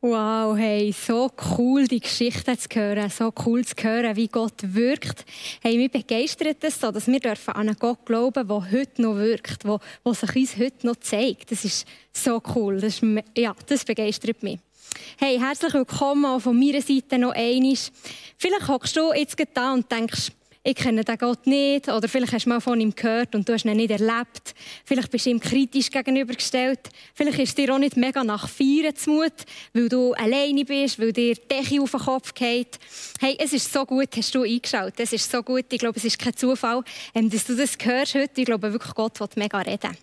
Wow, hey, so cool, die Geschichte zu hören, so cool zu hören, wie Gott wirkt. Hey, mich begeistert es so, dass wir dürfen an einen Gott glauben, der heute noch wirkt, der, der sich uns heute noch zeigt. Das ist so cool, das, ist, ja, das begeistert mich. Hey, herzlich willkommen auch von meiner Seite noch einmal. Vielleicht hockst du jetzt da und denkst, ich kenne den Gott nicht oder vielleicht hast du mal von ihm gehört und du hast ihn nicht erlebt. Vielleicht bist du ihm kritisch gegenübergestellt. Vielleicht ist dir auch nicht mega nach Feiern zumut, weil du alleine bist, weil dir die Decke auf den Kopf geht. Hey, es ist so gut, hast du eingeschaut. Es ist so gut. Ich glaube, es ist kein Zufall, ähm, dass du das hörst heute. Ich glaube wirklich, Gott will mega reden.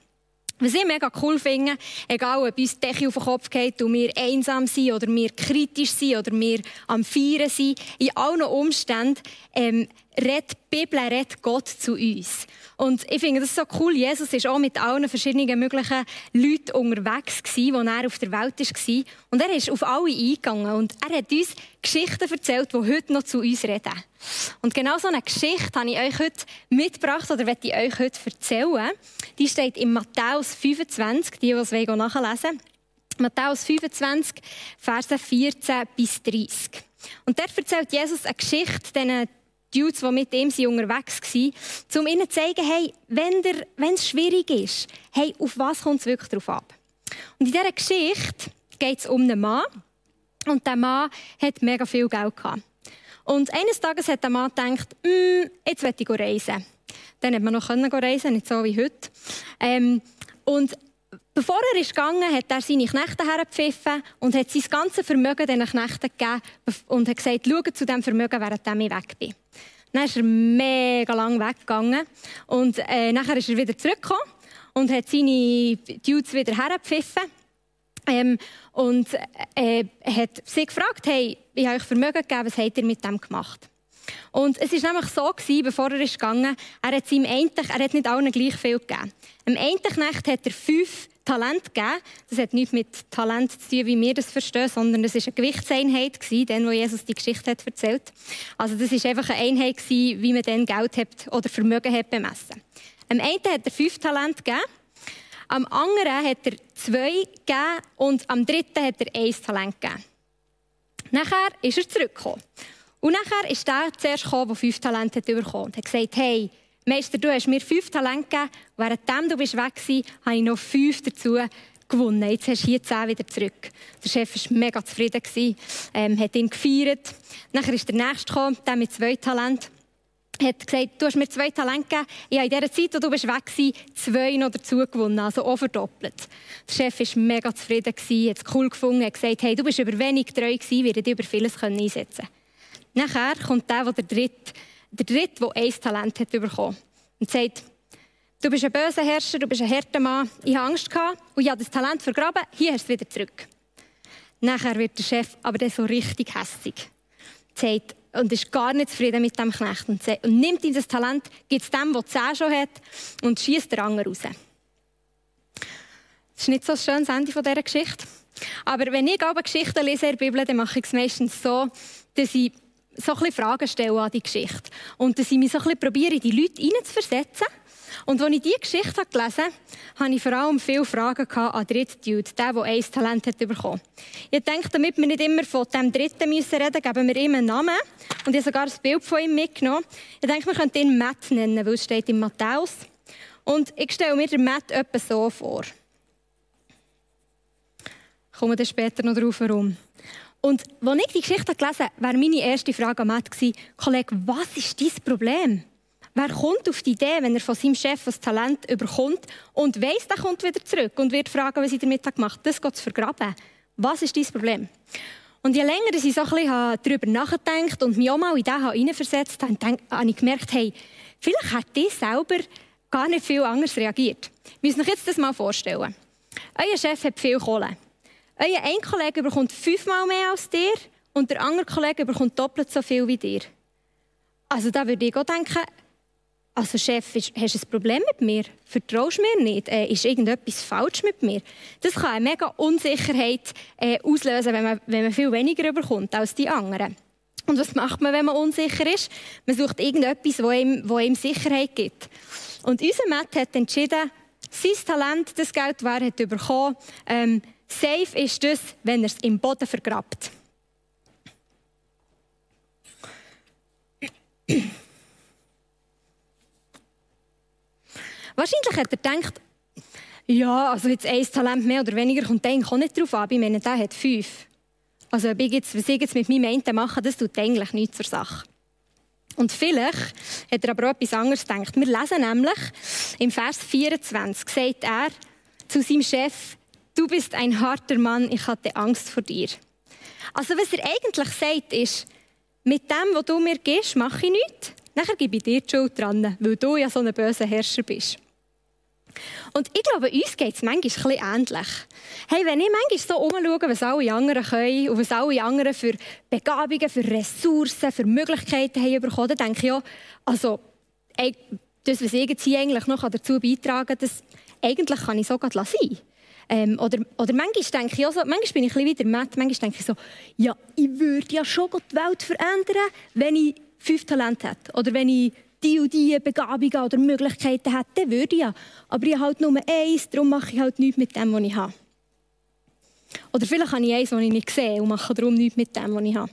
Was ich mega cool finde, egal ob uns die Decke auf den Kopf geht und wir einsam sind oder wir kritisch sind oder wir am Feiern sind, in allen Umständen ähm, redet die Bibel redet Gott zu uns. Und ich finde das so cool. Jesus ist auch mit allen verschiedenen möglichen Leuten unterwegs gewesen, als er auf der Welt war. Und er ist auf alle eingegangen und er hat uns Geschichten erzählt, die heute noch zu uns reden. Und genau so eine Geschichte habe ich euch heute mitgebracht oder werde ich euch heute erzählen. Die steht in Matthäus 25, die, die es nachlesen. Matthäus 25, Verse 14 bis 30. Und dort erzählt Jesus eine Geschichte Dudes, die mit ihm unterwegs waren, um ihnen zu zeigen, hey, wenn es schwierig ist, hey, auf was kommt es wirklich drauf ab? Und in dieser Geschichte geht es um einen Mann. Und der Mann hat mega viel Geld gehabt. Und eines Tages hat der Mann gedacht, mm, jetzt will ich reisen. Dann hat man noch reisen nicht so wie heute. Ähm, und bevor er ist gegangen, hat er seine Knechte hergepfiffen und hat sein ganzes Vermögen diesen Knechten gegeben und hat gesagt, schau zu diesem Vermögen, während ich weg bin. Dann ist er mega lang weggegangen und äh, nachher ist er wieder zurückgekommen und hat seine Dudes wieder hergepfiffen. Ähm, und äh, hat sie gefragt, hey, ich habe euch Vermögen gegeben, was habt ihr mit dem gemacht? Und es war nämlich so, gewesen, bevor er ist gegangen er hat seinem einen, er hat nicht allen gleich viel gegeben. Am einen Knecht hat er fünf Talent gegeben. Das hat nichts mit Talent zu tun, wie wir das verstehen, sondern es war eine Gewichtseinheit, dann, wo Jesus die Geschichte hat erzählt Also das war einfach eine Einheit, wie man dann Geld hat oder Vermögen hat bemessen Am einen hat er fünf Talent gegeben, am anderen hat er zwei gegeben und am dritten hat er ein Talent gegeben. Nachher ist er zurückgekommen. Und nachher ist der zuerst gekommen, der fünf Talente hat bekommen und hat gesagt, hey, Meister, du hast mir fünf Talente gegeben, währenddem du bist weg warst, habe ich noch fünf dazu gewonnen. Jetzt hast du hier zehn wieder zurück. Der Chef war mega zufrieden, ähm, hat ihn gefeiert. Nachher ist der Nächste gekommen, der mit zwei Talenten. hat gesagt, du hast mir zwei Talente gegeben. Ich habe in dieser Zeit, wo du weg warst, zwei noch dazu gewonnen, also auch verdoppelt. Der Chef war mega zufrieden, hat es cool gefunden, hat gesagt, hey, du bist über wenig treu gewesen, werde dich über vieles einsetzen können. Nachher kommt der, der dritte der Dritte, der ein Talent hat bekommen und sagt, du bist ein böser Herrscher, du bist ein harter Mann, ich habe Angst gehabt und ich habe das Talent vergraben, hier hast du es wieder zurück. Nachher wird der Chef aber dann so richtig hässig. Sagt, und ist gar nicht zufrieden mit dem Knecht und, sagt, und nimmt ihm das Talent, gibt es dem, der es schon hat und schießt den anderen raus. Das ist nicht so ein schönes Ende dieser Geschichte. Aber wenn ich aber Geschichten lese in der Bibel, dann mache ich es meistens so, dass ich so ein Fragen stellen an die Geschichte. Und dass ich mich so ein bisschen probiere, die Leute hineinzuversetzen. Und als ich diese Geschichte gelesen habe, hatte ich vor allem viele Fragen an den dritten Dude, der, der ein Talent hat bekommen. Ich denke, damit wir nicht immer von dem Dritten müssen reden geben wir ihm einen Namen. Und ich habe sogar ein Bild von ihm mitgenommen. Ich denke, wir könnten ihn Matt nennen, weil es steht in Matthäus. Und ich stelle mir den Matt etwa so vor. Ich komme dann später noch darauf herum. Und als ich die Geschichte gelesen habe, war meine erste Frage an Matt, Kollege, was ist dein Problem? Wer kommt auf die Idee, wenn er von seinem Chef ein Talent überkommt und weiss, der kommt wieder zurück und wird fragen, was er damit gemacht hat, das geht zu vergraben? Was ist dein Problem? Und je länger ich so ein darüber nachgedacht und mich auch mal in das hineinversetzt habe, habe ich gemerkt, hey, vielleicht hat ich selber gar nicht viel anders reagiert. Wir müssen jetzt das mal vorstellen. Euer Chef hat viel Kohle. Euer ein Kollege bekommt fünfmal mehr als dir und der andere Kollege bekommt doppelt so viel wie dir. Also da würde ich auch denken, also Chef, hast du ein Problem mit mir? Vertraust du mir nicht? Äh, ist irgendetwas falsch mit mir? Das kann eine mega Unsicherheit äh, auslösen, wenn man, wenn man viel weniger bekommt als die anderen. Und was macht man, wenn man unsicher ist? Man sucht irgendetwas, wo ihm, wo ihm Sicherheit gibt. Und unser Matt hat entschieden, sein Talent, das Geld, wer hat bekommen, ähm, safe ist das, wenn er es im Boden vergrabt. Wahrscheinlich hat er gedacht, ja, also jetzt ein Talent mehr oder weniger kommt eigentlich auch nicht drauf an. Ich meine, der hat fünf. Also ob ich jetzt, was ich jetzt mit meinem einen mache, das tut eigentlich nichts zur Sache. Und vielleicht hat er aber auch etwas anderes gedacht. Wir lesen nämlich im Vers 24, sagt er zu seinem Chef, du bist ein harter Mann, ich hatte Angst vor dir. Also was er eigentlich sagt ist, mit dem, was du mir gibst, mache ich nichts. Nachher gebe ich dir die Schuld dran, weil du ja so ein böser Herrscher bist. Und ich glaube, uns geht es manchmal ein ähnlich. Hey, wenn ich manchmal so umschaue, was alle anderen können und was alle anderen für Begabungen, für Ressourcen, für Möglichkeiten haben bekommen, dann denke ich ja, also, das, was ich jetzt hier eigentlich noch dazu beitragen kann, das eigentlich kann ich so sein. Ähm, oder, oder manchmal denke ich auch so, manchmal bin ich ein wieder matt, manchmal denke ich so, ja, ich würde ja schon die Welt verändern, wenn ich fünf Talente hätte. Oder wenn ich die und die Begabungen oder Möglichkeiten hätte, dann würde ich ja. Aber ich habe halt nur eins, darum mache ich halt nichts mit dem, was ich habe. Oder vielleicht habe ich eins, das ich nicht sehe und mache darum nichts mit dem, was ich habe.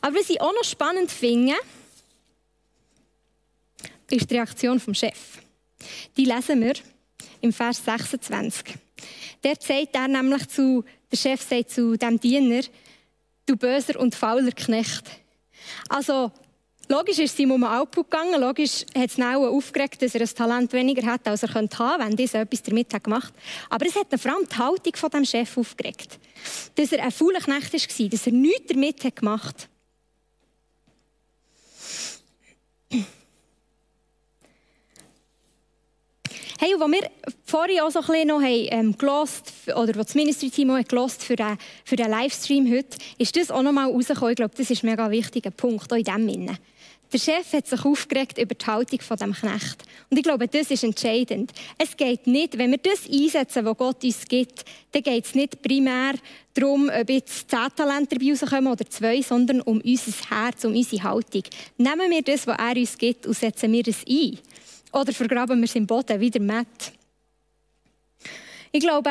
Aber was ich auch noch spannend finde, ist die Reaktion vom Chef. Die lesen wir im Vers 26. Der sagt er nämlich zu, der Chef sagt zu dem Diener, du böser und fauler Knecht. Also, Logisch ist sie um den Output gegangen. Logisch hat es auch aufgeregt, dass er ein Talent weniger hat, als er könnte haben, wenn dieser etwas damit hat gemacht. Aber es hat vor allem die Haltung von dem Chef aufgeregt. Dass er ein fauler Knecht war, dass er nichts damit hat gemacht hat. Hey, und wir vorhin auch so ein bisschen noch haben, ähm, gelost, oder was das Ministry-Team auch gelost für den, für den Livestream heute, ist das auch noch mal rausgekommen. Ich glaube, das ist ein mega wichtiger Punkt, auch in diesem Sinne. Der Chef hat sich aufgeregt über die Haltung von dem Knecht. Und ich glaube, das ist entscheidend. Es geht nicht, wenn wir das einsetzen, was Gott uns gibt, dann geht es nicht primär darum, ob jetzt zehn Talente dabei rauskommen oder zwei, sondern um unser Herz, um unsere Haltung. Nehmen wir das, was er uns gibt, und setzen wir es ein. Oder vergraben wir es im Boden, wieder Matt. Ich glaube,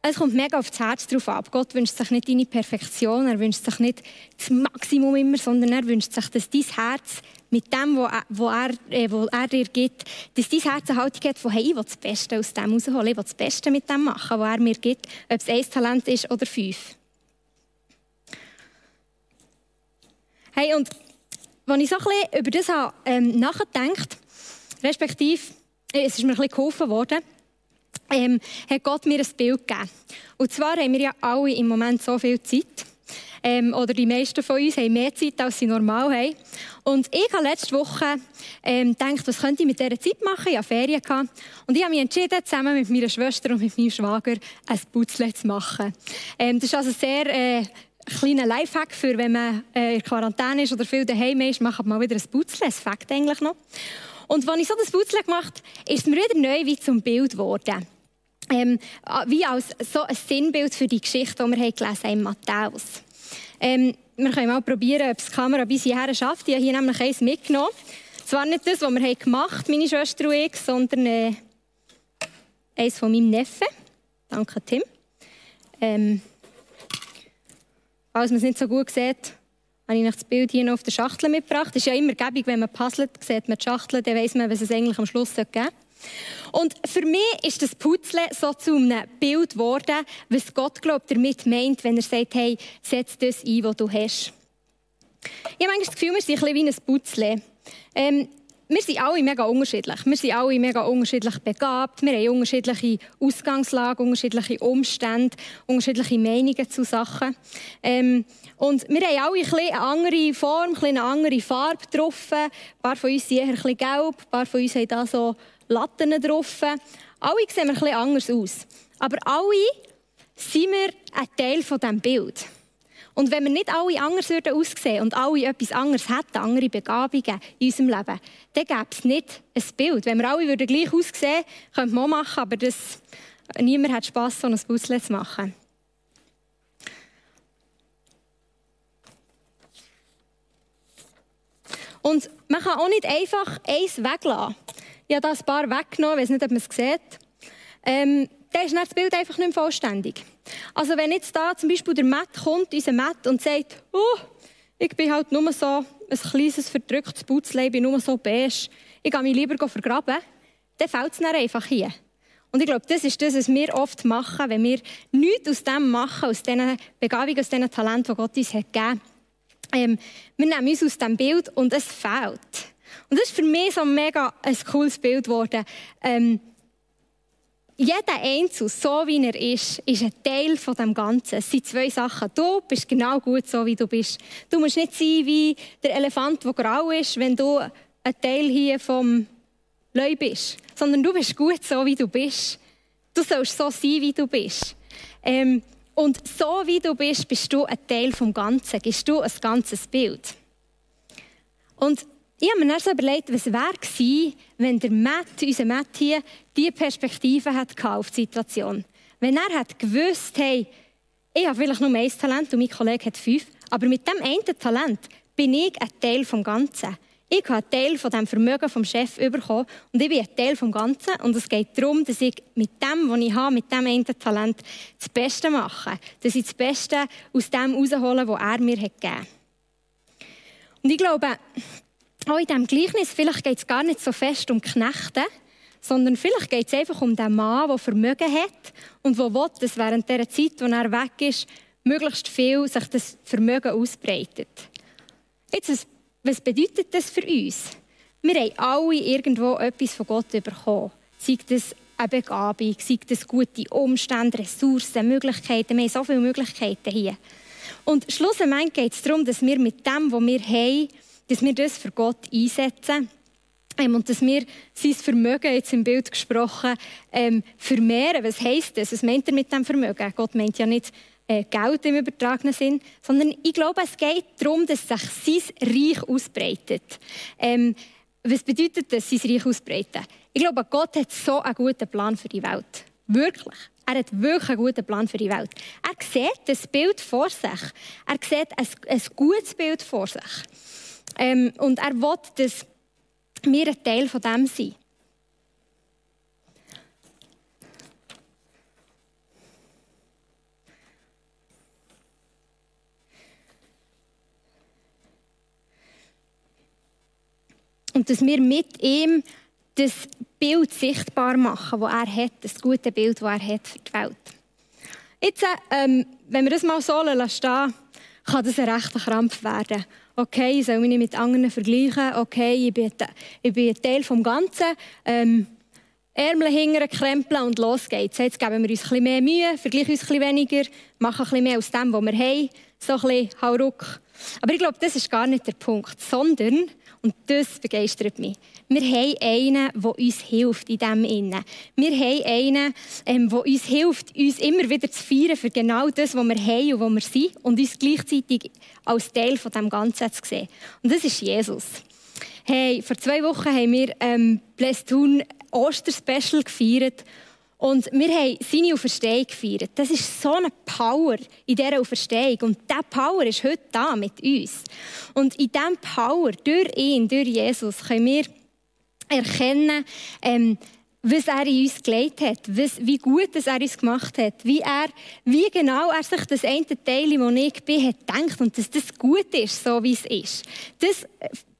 es kommt mega auf das Herz drauf ab. Gott wünscht sich nicht deine Perfektion, er wünscht sich nicht das Maximum immer, sondern er wünscht sich, dass dein Herz mit dem, was er, äh, was er dir gibt, dass dein Herz eine Haltung hat von, hey, ich will das Beste aus dem rausholen, ich will das Beste mit dem machen, was er mir gibt, ob es ein Talent ist oder fünf. Hey, und als ich so ein bisschen über das habe, ähm, nachgedacht respektive, es ist mir ein bisschen geholfen worden, ähm, hat Gott mir ein Bild gegeben. Und zwar haben wir ja alle im Moment so viel Zeit. Ähm, oder die meisten von uns haben mehr Zeit, als sie normal haben. Und ich habe letzte Woche ähm, gedacht, was könnte ich mit dieser Zeit machen? Ich hatte Ferien. Gehabt. Und ich habe mich entschieden, zusammen mit meiner Schwester und mit meinem Schwager ein Putzle zu machen. Ähm, das ist also sehr... Äh, kleiner Lifehack für, wenn man äh, in Quarantäne ist oder viel daheim ist, macht man mal wieder ein Putzle. Es fängt eigentlich noch. Und als ich so das Putzle gemacht habe, ist es mir wieder neu wie zum Bild geworden. Ähm, wie als so ein Sinnbild für die Geschichte, die wir haben gelesen haben in Matthäus. Ähm, wir können mal probieren, ob es die Kamera bis hierher schafft. Ich habe hier nämlich eins mitgenommen. Zwar nicht das, was wir gemacht meine Schwester und ich, sondern äh, eins von meinem Neffen. Danke, Tim. Ähm, falls man es nicht so gut sieht, habe ich das Bild hier noch auf der Schachtel mitgebracht. Es ist ja immer gäbig, wenn man puzzelt, sieht man die Schachtel, dann weiß man, was es eigentlich am Schluss geben soll. Und für mich ist das Putzle so zu einem Bild geworden, was Gott glaubt, damit meint, wenn er sagt, hey, setz das ein, was du hast. Ich habe manchmal das Gefühl, wir sind ein bisschen wie ein Putzle. Ähm, wir sind alle mega unterschiedlich. Wir sind alle mega unterschiedlich begabt. Wir haben unterschiedliche Ausgangslagen, unterschiedliche Umstände, unterschiedliche Meinungen zu Sachen. Ähm, und wir haben alle ein eine andere Form, eine andere Farbe drauf. Ein paar von uns sind eher ein bisschen gelb, ein paar von uns haben da so Latten drauf. Alle sehen wir ein bisschen anders aus. Aber alle sind wir ein Teil von diesem Bild. Und wenn wir nicht alle anders würden aussehen und alle etwas anderes hätten, andere Begabungen in unserem Leben, dann gäbe es nicht ein Bild. Wenn wir alle würden gleich aussehen könnte man auch machen, aber das, niemand hat Spass, so ein Puzzle zu machen. Und man kann auch nicht einfach eins weglassen. Ich habe da ein paar weggenommen, ich weiß nicht, ob man es sieht. Ähm, dann ist das Bild einfach nicht mehr vollständig. Also wenn jetzt da zum Beispiel der Matt kommt, unser Matt, und sagt, oh, ich bin halt nur so ein kleines, verdrücktes Putzlein, ich bin nur so beige, ich gehe mich lieber vergraben, dann fällt es dann einfach hier. Und ich glaube, das ist das, was wir oft machen, wenn wir nichts aus dem machen, aus diesen Begabungen, aus diesen Talenten, die Gott uns hat gegeben hat. Ähm, wir nehmen uns aus diesem Bild und es fehlt. Und das ist für mich so ein mega ein cooles Bild geworden. Ähm, jeder Einzelne, so wie er ist, ist ein Teil von dem Ganzen. Es sind zwei Sachen. Du bist genau gut so, wie du bist. Du musst nicht sein wie der Elefant, der grau ist, wenn du ein Teil hier vom Leu bist, sondern du bist gut so, wie du bist. Du sollst so sein, wie du bist. Ähm, und so wie du bist, bist du ein Teil vom Ganzen, gibst du ein ganzes Bild. Und ich habe mir dann überlegt, was wäre gewesen, wenn der Matt, unser Matt hier, diese Perspektive hat auf die Situation. Wenn er hat gewusst, hey, ich habe vielleicht nur ein Talent und mein Kollege hat fünf, aber mit dem einen Talent bin ich ein Teil vom Ganzen. Ich habe einen Teil von dem Vermögen vom Chef bekommen und ich bin ein Teil vom Ganzen. Und es geht darum, dass ich mit dem, was ich habe, mit dem einen Talent, das Beste mache. Dass ich das Beste aus dem heraushole, was er mir hat gegeben hat. Und ich glaube, auch in diesem Gleichnis, vielleicht geht es gar nicht so fest um Knechte, sondern vielleicht geht es einfach um den Mann, der Vermögen hat und der will, dass während der Zeit, wo er weg ist, möglichst viel sich das Vermögen ausbreitet. Jetzt was bedeutet das für uns? Wir haben alle irgendwo etwas von Gott bekommen. Sei das eine Begabung, sei das gute Umstände, Ressourcen, Möglichkeiten. Wir haben so viele Möglichkeiten hier. Und schlussendlich geht es darum, dass wir mit dem, was wir haben, dass wir das für Gott einsetzen. Ähm, und dass wir sein Vermögen, jetzt im Bild gesprochen, ähm, vermehren. Was heisst das? Was meint er mit dem Vermögen? Gott meint ja nicht äh, Geld im übertragenen Sinn, sondern ich glaube, es geht darum, dass sich sein Reich ausbreitet. Ähm, was bedeutet das, sein Reich ausbreiten? Ich glaube, Gott hat so einen guten Plan für die Welt. Wirklich. Er hat wirklich einen guten Plan für die Welt. Er sieht das Bild vor sich. Er sieht ein, ein gutes Bild vor sich. Ähm, und er will, dass wir ein Teil von dem sind. Und dass wir mit ihm das Bild sichtbar machen, das er hat, das gute Bild, das er hat für die Welt. Jetzt, ähm, wenn wir das mal so stehen kann das ein rechter Krampf werden. Okay, ich soll mich nicht mit anderen vergleichen. Okay, ich bin, ich bin Teil des Ganzen. Ähm, Ärmel hingern, krempeln und los geht's. Jetzt geben wir uns bisschen mehr Mühe, vergleichen uns bisschen weniger, machen bisschen mehr aus dem, was wir haben. So ein bisschen Hauruck. Aber ich glaube, das ist gar nicht der Punkt, sondern und das begeistert mich. Wir haben einen, der uns hilft in dem Innen. Wir haben einen, ähm, der uns hilft, uns immer wieder zu feiern für genau das, was wir haben und wo wir sind und uns gleichzeitig als Teil von dem Ganzen zu sehen. Und das ist Jesus. Hey, vor zwei Wochen haben wir ähm, Blästun Osterspecial gefeiert und wir haben seine Auferstehung gefeiert. Das ist so eine Power in dieser Auferstehung. Und diese Power ist heute da mit uns. Und in diesem Power, durch ihn, durch Jesus, können wir erkennen, ähm, was er in uns gelegt hat, was, wie gut es er uns gemacht hat, wie, er, wie genau er sich das eine Teil, das ich bin, hat gedacht und dass das gut ist, so wie es ist. Das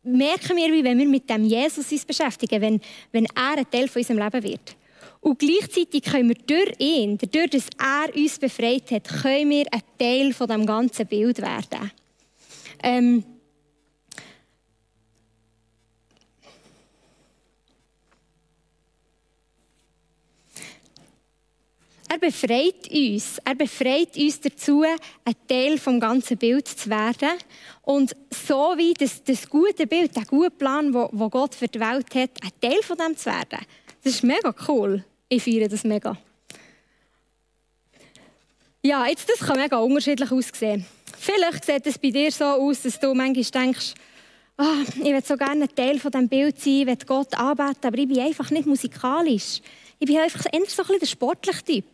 merken wir, wie wenn wir mit dem Jesus uns beschäftigen, wenn, wenn er ein Teil von unserem Leben wird. Und gleichzeitig können wir durch ihn, dadurch, dass er uns befreit hat, können wir ein Teil von dem ganzen Bild werden. Ähm befreit uns. Er befreit uns dazu, ein Teil vom ganzen Bild zu werden. Und so wie das, das gute Bild, der gute Plan, den Gott für die Welt hat, ein Teil von dem zu werden. Das ist mega cool. Ich feiere das mega. Ja, jetzt, das kann mega unterschiedlich aussehen. Vielleicht sieht es bei dir so aus, dass du manchmal denkst, oh, ich will so gerne ein Teil von diesem Bild sein, ich will Gott anbeten, aber ich bin einfach nicht musikalisch. Ich bin einfach eher so ein bisschen der sportliche Typ.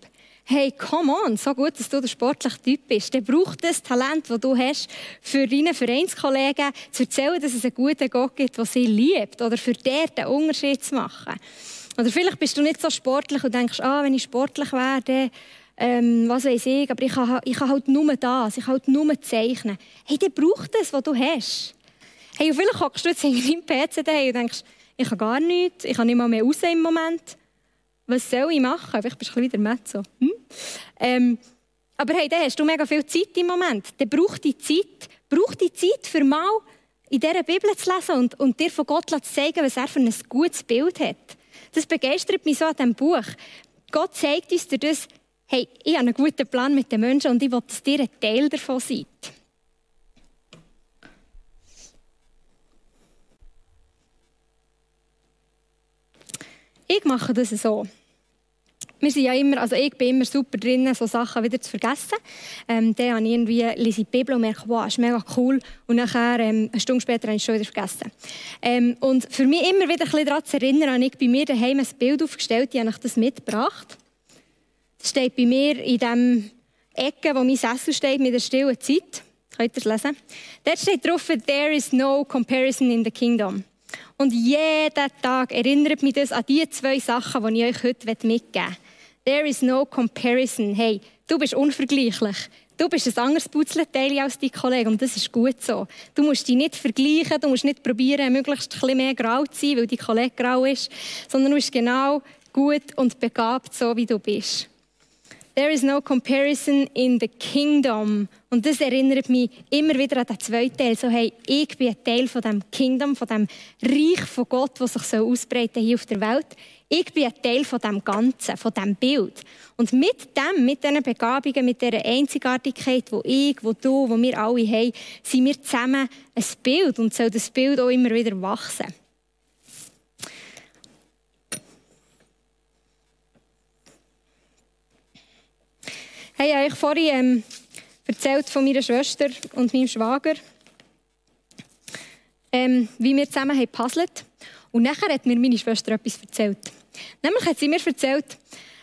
Hey, come on, so gut, dass du der sportliche Typ bist. Der braucht das Talent, das du hast, für deine Vereinskollegen zu erzählen, dass es einen guten Gott gibt, der sie liebt. Oder für den einen Unterschied zu machen. Oder vielleicht bist du nicht so sportlich und denkst, ah, wenn ich sportlich werde, ähm, was weiß ich, aber ich kann, ich kann halt nur das, ich kann halt nur zeichnen. Hey, der braucht das, was du hast. Hey, und vielleicht hockst du jetzt hinter deinem PC und denkst, ich habe gar nichts, ich kann nicht mal mehr raus im Moment. Was soll ich machen? Vielleicht bist du wieder Mezzo. Hm? Ähm, aber hey, dann hast du mega viel Zeit im Moment. Dann braucht die Zeit, braucht die Zeit für mal in dieser Bibel zu lesen und, und dir von Gott zu zeigen, was er für ein gutes Bild hat. Das begeistert mich so an diesem Buch. Gott zeigt uns durch das, hey, ich habe einen guten Plan mit den Menschen und ich will, dass dir ein Teil davon seid. Ich mache das so. Wir sind ja immer, also ich bin immer super drin, so Sachen wieder zu vergessen. Ähm, dann habe ich irgendwie, lese die Bibel und merke, wow, ist mega cool. Und nachher, ähm, eine Stunde später, habe ich es schon wieder vergessen. Ähm, und für mich immer wieder ein bisschen daran zu erinnern, habe ich bei mir daheim ein Bild aufgestellt, die habe ich das mitgebracht. Das steht bei mir in dem Ecke, wo mein Sessel steht, mit der stillen Zeit. Könnt ihr es lesen? Dort steht drauf, there is no comparison in the kingdom. Und jeden Tag erinnert mich das an die zwei Sachen, die ich euch heute mitgeben möchte. There is no comparison. Hey, du bist unvergleichlich. Du bist ein anderes Putzleteil als dein Kollege und das ist gut so. Du musst dich nicht vergleichen, du musst nicht probieren, möglichst ein bisschen mehr grau zu sein, weil dein Kollege grau ist, sondern du bist genau gut und begabt, so wie du bist. There is no comparison in the kingdom. Und das erinnert mich immer wieder an den zweiten Teil. So, hey, ich bin ein Teil von dem Kingdom, von dem Reich von Gott, das sich so ausbreiten hier auf der Welt. Ich bin ein Teil von dem Ganzen, von dem Bild. Und mit dem, mit diesen Begabungen, mit dieser Einzigartigkeit, wo ich, wo du, wo wir alle haben, sind wir zusammen ein Bild und soll das Bild auch immer wieder wachsen. Hey, ich habe euch vorhin ähm, erzählt von meiner Schwester und meinem Schwager, ähm, wie wir zusammen haben puzzelt. Und nachher hat mir meine Schwester etwas erzählt. Nämlich hat sie mir erzählt,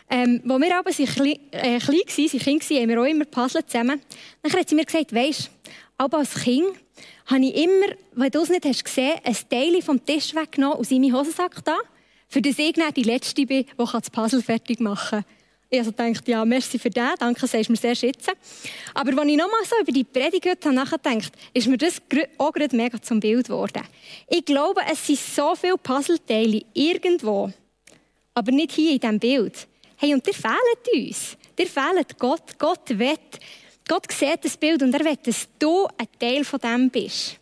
ähm, als wir aber klein, äh, klein waren, Kind waren, haben wir auch immer puzzelt zusammen. Nachher hat sie mir gesagt, weisst, aber als Kind habe ich immer, weil du es nicht hast gesehen, ein Teil vom Tisch weggenommen und in Hosensack da, für das ich die Letzte bin, die das Puzzle fertig machen kann. Ich also dachte, ja, merci für das, danke, sagst mir sehr schätzen. Aber als ich nochmal so über die Predigt nachgedacht, ist mir das auch gerade mega zum Bild geworden. Ich glaube, es sind so viele Puzzleteile irgendwo, aber nicht hier in diesem Bild. Hey, und die fehlen uns. Die fehlen Gott. Gott will, Gott sieht das Bild und er will, dass du ein Teil von dem bist.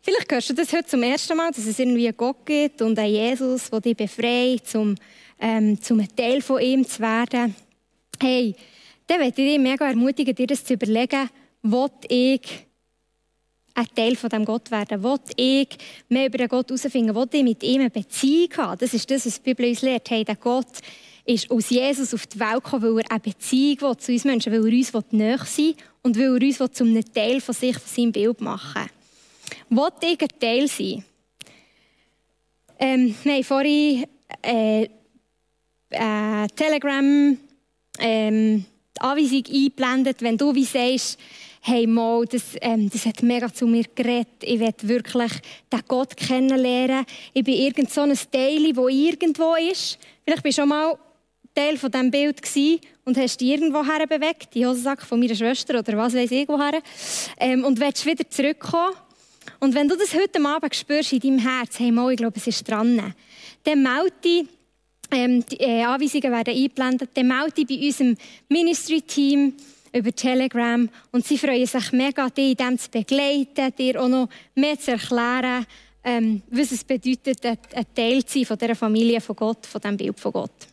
Vielleicht hörst du das heute zum ersten Mal, dass es irgendwie einen Gott gibt und einen Jesus, der dich befreit, zum ähm, zum Teil von ihm zu werden, hey, dann möchte ich dich mega ermutigen, dir das zu überlegen, will ich ein Teil von dem Gott werden? Will ich mehr über den Gott herausfinden? Will ich mit ihm eine Beziehung haben? Das ist das, was die Bibel uns lehrt. Hey, der Gott ist aus Jesus auf die Welt gekommen, weil er eine Beziehung will zu uns Menschen, weil er uns näher sein will und weil er uns zu einem Teil von sich, von seinem Bild machen will. Will ich ein Teil sein? Ähm, wir haben vorhin äh, äh, Telegram ähm, die Anweisung eingeblendet, wenn du wie sagst, hey Mo, das, ähm, das hat mega zu mir geredet, ich will wirklich den Gott kennenlernen. Ich bin irgend so ein Teil, wo irgendwo ist. Vielleicht bist du schon mal Teil von diesem Bild und hast dich irgendwo her bewegt, die Hosensack von meiner Schwester oder was weiß ich woher, ähm, und willst wieder zurückkommen. Und wenn du das heute Abend spürst in deinem Herz, hey Mo, ich glaube, es ist dran, dann melde dich ähm, die äh, Anweisungen werden eingeblendet. Dann melde bei unserem Ministry-Team über Telegram und sie freuen sich mega, dich in dem zu begleiten, dir auch noch mehr zu erklären, ähm, was es bedeutet, ein Teil zu sein von dieser Familie von Gott, von diesem Bild von Gott.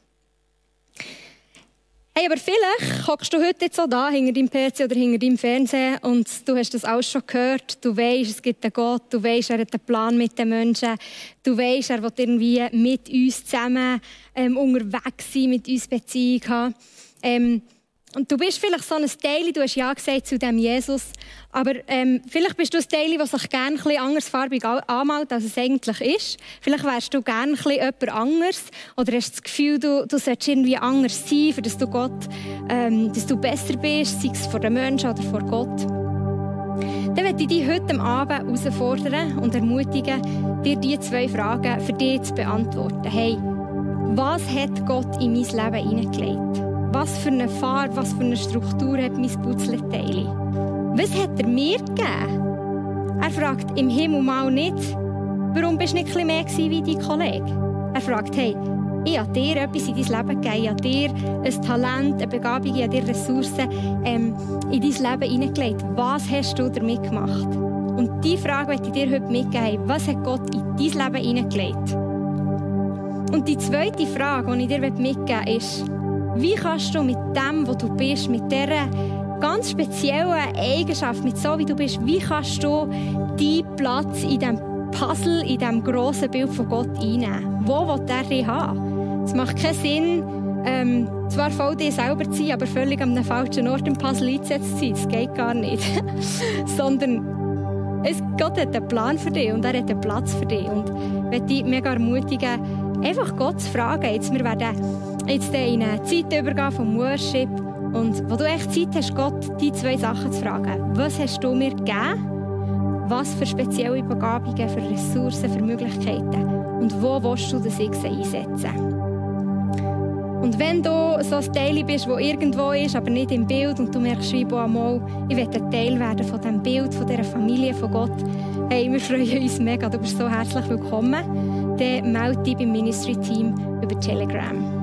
Hey, aber vielleicht hockst du heute so da, hinter deinem PC oder hinter deinem Fernsehen und du hast das alles schon gehört. Du weißt, es gibt einen Gott, du weißt, er hat einen Plan mit den Menschen. Du weißt, er will irgendwie mit uns zusammen ähm, unterwegs sein, mit uns Beziehung haben. Ähm, Und du bist vielleicht so ein Teil, du hast ja gesagt zu dem Jesus, aber ähm, vielleicht bist du ein Teil, das sich gerne ein andersfarbig anmalt, als es eigentlich ist. Vielleicht wärst du gerne ein jemand anders oder hast das Gefühl, du, du solltest irgendwie anders sein, für dass du Gott, ähm, dass du besser bist, sei es vor den Menschen oder vor Gott. Dann möchte ich dich heute Abend herausfordern und ermutigen, dir diese zwei Fragen für dich zu beantworten. Hey, was hat Gott in mein Leben hineingelegt? Was für eine Farbe, was für eine Struktur hat mein Putzleteil? Was hat er mir gegeben? Er fragt im Himmel mal nicht, warum bist du nicht mehr wie dein Kollege? Er fragt, hey, ich habe dir etwas in dein Leben gegeben, ich habe dir ein Talent, eine Begabung, ich habe dir Ressourcen ähm, in dein Leben hineingelegt. Was hast du damit gemacht? Und diese Frage möchte ich dir heute mitgeben. Was hat Gott in dein Leben hineingelegt? Und die zweite Frage, die ich dir mitgeben möchte, ist, wie kannst du mit dem, wo du bist, mit dieser ganz speziellen Eigenschaft, mit so wie du bist, wie kannst du deinen Platz in diesem Puzzle, in diesem grossen Bild von Gott einnehmen? Wo will er dich haben? Es macht keinen Sinn, ähm, zwar voll dir selber zu sein, aber völlig an einem falschen Ort im Puzzle eingesetzt zu sein. Das geht gar nicht. Sondern es, Gott hat einen Plan für dich und er hat einen Platz für dich. Und ich möchte dich mega ermutigen, einfach Gott zu fragen. Jetzt, wir werden jetzt in eine Zeit übergehen vom Worship und wo du echt Zeit hast, Gott die zwei Sachen zu fragen. Was hast du mir gegeben? Was für spezielle Begabungen, für Ressourcen, für Möglichkeiten? Und wo willst du das einsetzen? Und wenn du so ein Teil bist, das irgendwo ist, aber nicht im Bild, und du merkst, wie mal, ich will ein Teil werden von diesem Bild, von dieser Familie von Gott, hey, wir freuen uns mega, du bist so herzlich willkommen, dann melde dich beim Ministry-Team über Telegram.